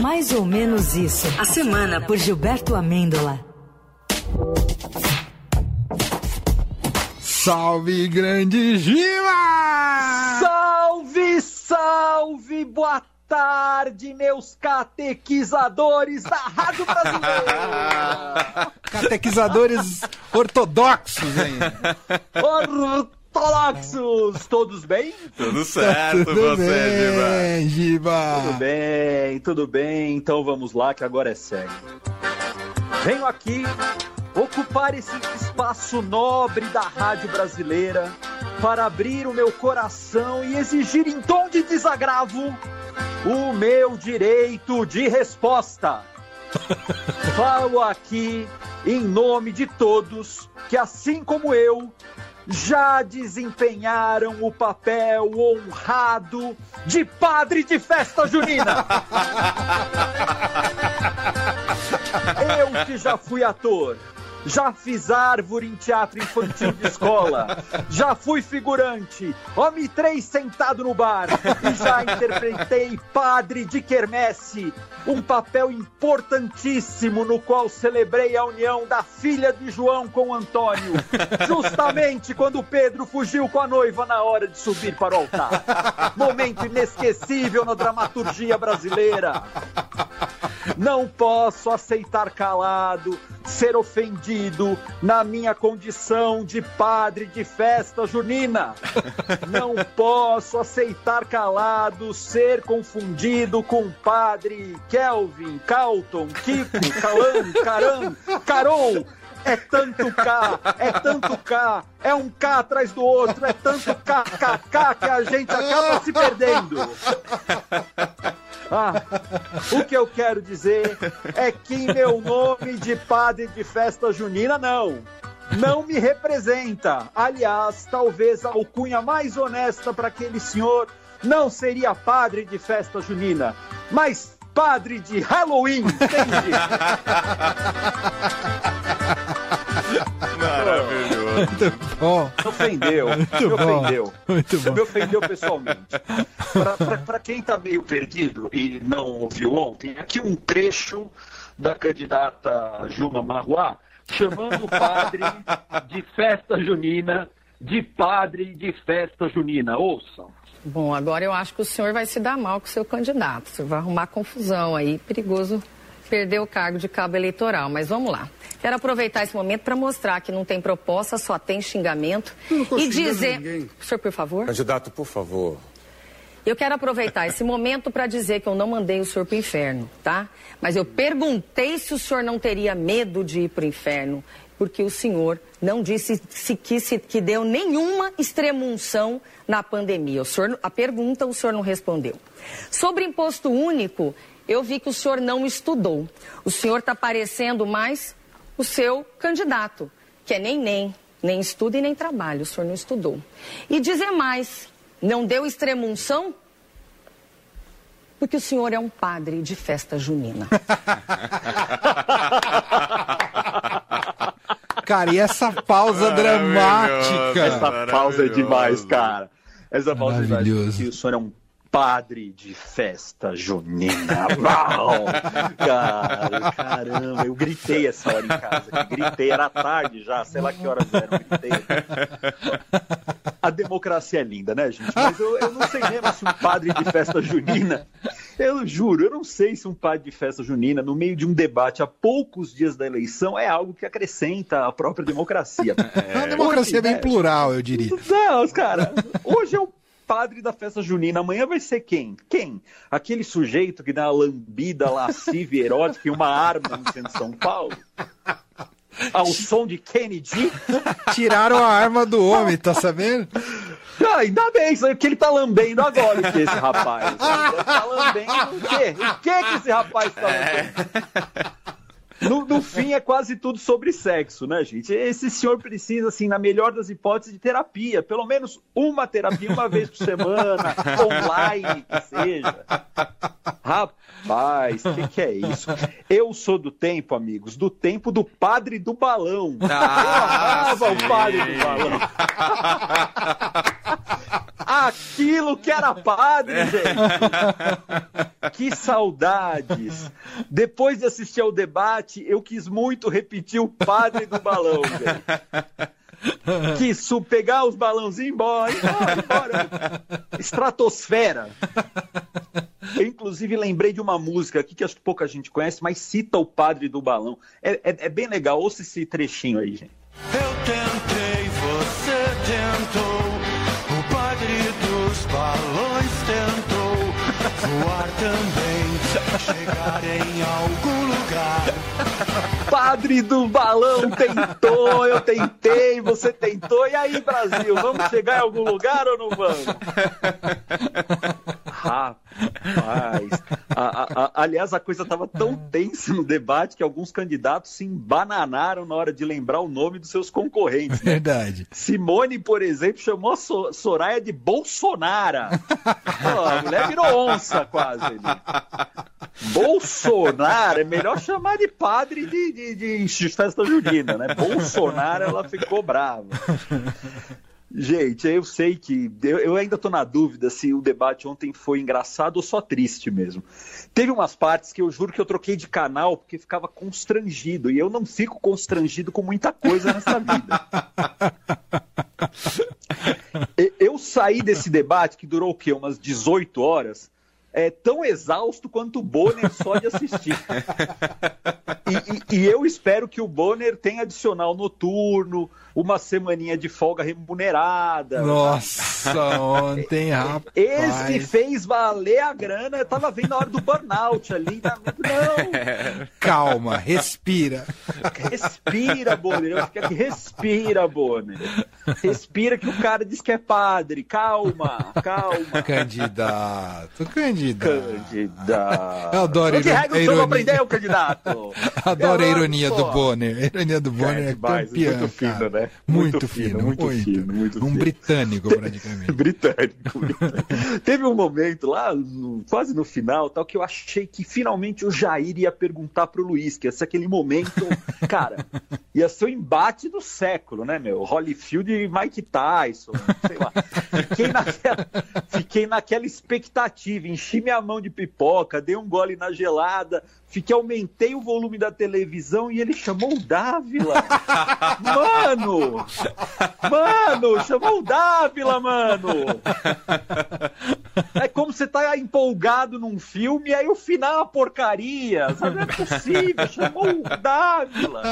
Mais ou menos isso. A semana por Gilberto Amêndola. Salve, grande Giva! Salve, salve, boa tarde, meus catequizadores da Rádio Brasileira! Catequizadores ortodoxos, hein? Ortodoxos! Todos bem? Tudo certo, Tudo você, bem, Giba? Tudo bem, tudo bem. Então vamos lá, que agora é sério. Venho aqui ocupar esse espaço nobre da Rádio Brasileira para abrir o meu coração e exigir em tom de desagravo o meu direito de resposta. Falo aqui em nome de todos que, assim como eu, já desempenharam o papel honrado de padre de festa junina. Eu que já fui ator, já fiz árvore em teatro infantil de escola, já fui figurante, homem três sentado no bar e já interpretei padre de quermesse, um papel importantíssimo no qual celebrei a união da filha de João com Antônio, justamente quando Pedro fugiu com a noiva na hora de subir para o altar. Momento inesquecível na dramaturgia brasileira. Não posso aceitar calado, ser ofendido na minha condição de padre de festa junina. Não posso aceitar calado, ser confundido com padre Kelvin, Calton, Kiko, Calan, Caran, Carol. É tanto K, é tanto K, é um K atrás do outro, é tanto K, K, K que a gente acaba se perdendo. Ah, o que eu quero dizer é que em meu nome de padre de festa junina, não. Não me representa. Aliás, talvez a alcunha mais honesta para aquele senhor não seria padre de festa junina, mas padre de Halloween, entende? Muito bom. Me ofendeu, Muito me bom. ofendeu. Muito bom. Me ofendeu pessoalmente. Para quem está meio perdido e não ouviu ontem, aqui um trecho da candidata Juma Marruá chamando o padre de festa junina, de padre de festa junina. Ouçam. Bom, agora eu acho que o senhor vai se dar mal com o seu candidato. O senhor vai arrumar confusão aí, perigoso perder o cargo de cabo eleitoral. Mas vamos lá. Quero aproveitar esse momento para mostrar que não tem proposta, só tem xingamento. e dizer. Senhor, por favor. Candidato, por favor. Eu quero aproveitar esse momento para dizer que eu não mandei o senhor para o inferno, tá? Mas eu perguntei se o senhor não teria medo de ir para o inferno, porque o senhor não disse se, que, se, que deu nenhuma extremunção na pandemia. O senhor, a pergunta o senhor não respondeu. Sobre imposto único, eu vi que o senhor não estudou. O senhor está parecendo mais o seu candidato, que é nem nem, nem estuda e nem trabalha. O senhor não estudou. E dizer mais, não deu extremunção? Porque o senhor é um padre de festa junina. Cara, e essa pausa dramática? Essa pausa é demais, cara. Essa pausa é demais. E o senhor é um padre de festa junina. Uau! Cara, caramba, eu gritei essa hora em casa. Gritei, era tarde já, sei lá que horas eram, gritei. A democracia é linda, né, gente? Mas eu, eu não sei mesmo se um padre de festa junina. Eu juro, eu não sei se um padre de festa junina, no meio de um debate a poucos dias da eleição, é algo que acrescenta à própria democracia. É uma democracia Hoje, bem né? plural, eu diria. Não, cara, hoje é o padre da festa junina, amanhã vai ser quem? Quem? Aquele sujeito que dá uma lambida lasciva e erótica e uma arma no centro de São Paulo? Ao som de Kennedy? Tiraram a arma do homem, tá sabendo? Ah, ainda bem, isso aí que ele tá lambendo agora, o que esse rapaz? Tá lambendo o quê? O que que esse rapaz tá lambendo? No, no fim é quase tudo sobre sexo, né, gente? Esse senhor precisa, assim, na melhor das hipóteses, de terapia. Pelo menos uma terapia, uma vez por semana, online, que seja. Rapaz, o que, que é isso? Eu sou do tempo, amigos, do tempo do padre do balão. Ah, Eu amava sim. o padre do balão. Aquilo que era padre, gente. Que saudades. Depois de assistir ao debate, eu quis muito repetir o padre do balão, velho. Quis pegar os balãozinhos e ir embora, embora, embora. Estratosfera. Eu, inclusive, lembrei de uma música aqui que acho que pouca gente conhece, mas cita o padre do balão. É, é- é bem legal, ouça esse trechinho aí, gente. Eu tentei, Voar também, chegar em algum lugar. Padre do balão tentou, eu tentei, você tentou. E aí, Brasil, vamos chegar em algum lugar ou não vamos? Rapaz. A- a- a- aliás, a coisa estava tão tensa no debate que alguns candidatos se embananaram na hora de lembrar o nome dos seus concorrentes. né? Verdade. Simone, por exemplo, chamou a So- Soraya de Bolsonara. Pô, a mulher virou onça quase. ali. Bolsonaro, é melhor chamar de padre de, de, de, de festa junina, né? Bolsonaro, ela ficou brava. Gente, eu sei que. Eu, eu ainda tô na dúvida se o debate ontem foi engraçado ou só triste mesmo. Teve umas partes que eu juro que eu troquei de canal porque ficava constrangido. E eu não fico constrangido com muita coisa nessa vida. Eu saí desse debate que durou o quê? Umas 18 horas. É tão exausto quanto o Bonner só de assistir. E, e- e eu espero que o Bonner tenha adicional noturno, uma semaninha de folga remunerada. Nossa, ontem, rapaz. Esse fez valer a grana. Eu tava vendo a hora do burnout ali. na- Não, Calma, respira. respira, Bonner. Eu fiquei aqui, respira, Bonner. Respira que o cara diz que é padre. Calma, calma. Candidato, candidato. Candidato. Eu adoro O que regra o senhor ironia. aprendeu, candidato? Adoro a ironia do Bonner. A ironia do Bonner é, demais, campeã, muito fino, cara. né? Muito, Muito fino, fino, muito, muito fino, muito Um fino. britânico, praticamente. britânico. britânico. Teve um momento lá, quase no final, tal, que eu achei que finalmente o Jair ia perguntar pro Luiz, que ia ser aquele momento, cara, ia ser o embate do século, né, meu? Holyfield e Mike Tyson, sei lá. Fiquei naquela, fiquei naquela expectativa, enchi minha mão de pipoca, dei um gole na gelada, fiquei, aumentei o volume da televisão e ele chamou o Dávila. Mano! Mano, chamou o Dávila, mano! É como você tá empolgado num filme e aí o final é uma porcaria. Sabe? Não é possível, chamou o Dávila.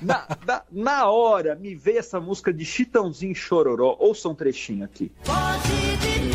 Na, na, na hora, me veio essa música de Chitãozinho Chororó. Ouça um trechinho aqui. Foge de mim,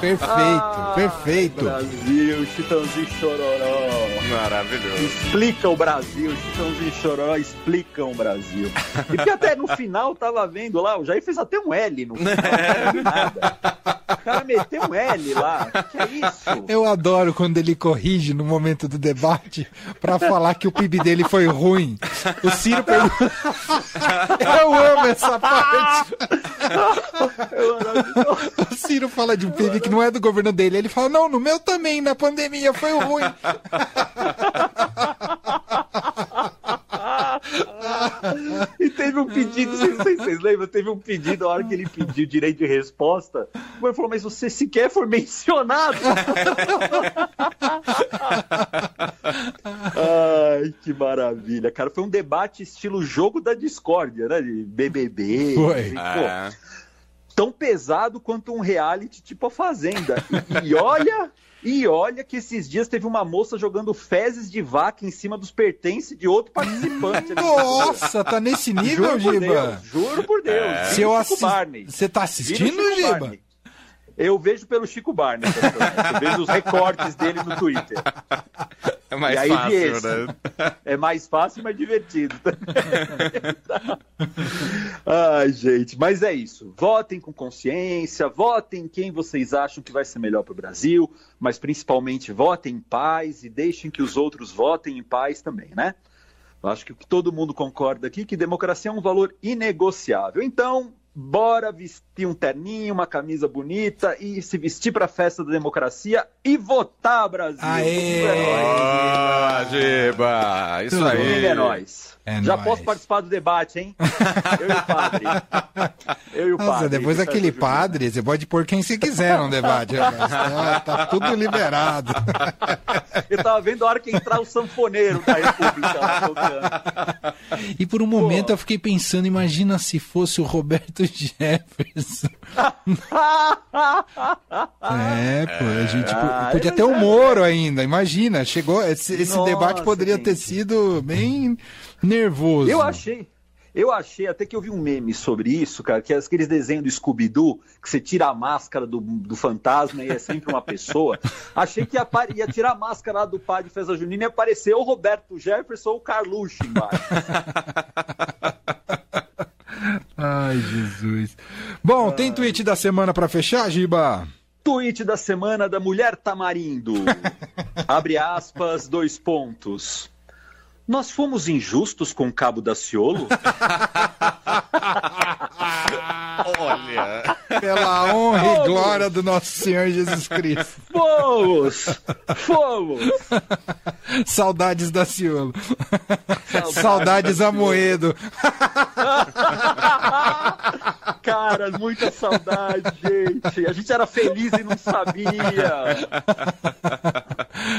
Perfeito, Ah, perfeito. Brasil, Chitãozinho Chororó. Maravilhoso. Explica o Brasil, Chitãozinho Choró explicam o Brasil. E porque até no final tava vendo lá, o Jair fez até um L no final. não nada. O cara meteu um L lá. Que é isso? Eu adoro quando ele corrige no momento do debate pra falar que o PIB dele foi ruim. O Ciro pergunta. Eu amo essa parte. O Ciro fala de um PIB que não é do governo dele. Ele fala: Não, no meu também, na pandemia foi ruim. E teve um pedido, não sei se vocês lembram, teve um pedido na hora que ele pediu direito de resposta. O Mãe falou, mas você sequer foi mencionado. Ai, que maravilha, cara. Foi um debate estilo jogo da discórdia, né? De BBB. Foi. E, pô, É. tão pesado quanto um reality tipo a Fazenda. E, e olha, e olha que esses dias teve uma moça jogando fezes de vaca em cima dos pertences de outro participante. Nossa, tá nesse nível, Juro Giba? Deus, juro por Deus. É. Se eu. Você tá assistindo, Giba? Barney. Eu vejo pelo Chico Barney. Eu vejo os recortes dele no Twitter. É mais e aí fácil, esse. né? É mais fácil, mas divertido. Ai, gente, mas é isso. Votem com consciência, votem em quem vocês acham que vai ser melhor para o Brasil, mas principalmente votem em paz e deixem que os outros votem em paz também, né? Eu acho que todo mundo concorda aqui que democracia é um valor inegociável. Então, bora vestir um terninho, uma camisa bonita e se vestir para a festa da democracia e votar, Brasil. Aê! É. Ah, Giba! Isso Tudo aí. É nóis. É Já nóis. posso participar do debate, hein? Eu e o padre. Eu e o Nossa, padre. depois daquele junina. padre, você pode pôr quem você quiser no debate. Tá- Tá tudo liberado. Eu tava vendo a hora que entrar o sanfoneiro da República lá tocando. E por um momento eu fiquei pensando, imagina se fosse o Roberto Jefferson. É, pô, a gente po- Ah, podia ter o é- Moro ainda, imagina. Chegou, esse, esse Nossa, debate poderia gente. ter sido bem nervoso. Eu achei. Eu achei, até que eu vi um meme sobre isso, cara, que é aqueles desenhos do Scooby-Doo, que você tira a máscara do, do fantasma e é sempre uma pessoa. Achei que ia, ia tirar a máscara lá do pai de Festa Junina e aparecer ou o Roberto Jefferson ou o Carluxo embaixo. Ai, Jesus. Bom, tem tweet da semana pra fechar, Giba? Tweet da semana da Mulher Tamarindo. Abre aspas, dois pontos. Nós fomos injustos com o Cabo Daciolo? Olha. Pela honra e glória do nosso Senhor Jesus Cristo. Fomos! Fomos! Saudades da Ciolo. Saudades Amoedo. Cara, muita saudade, gente. A gente era feliz e não sabia.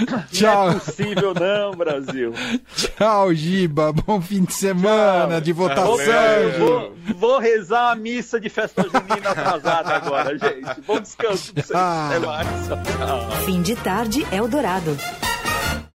Não Tchau. é possível, não, Brasil. Tchau, Giba. Bom fim de semana de votação. Vou, Giba. vou, vou rezar a missa de festa junina atrasada agora, gente. Bom descanso pra vocês. Tchau. Até mais. Tchau. Fim de tarde Eldorado.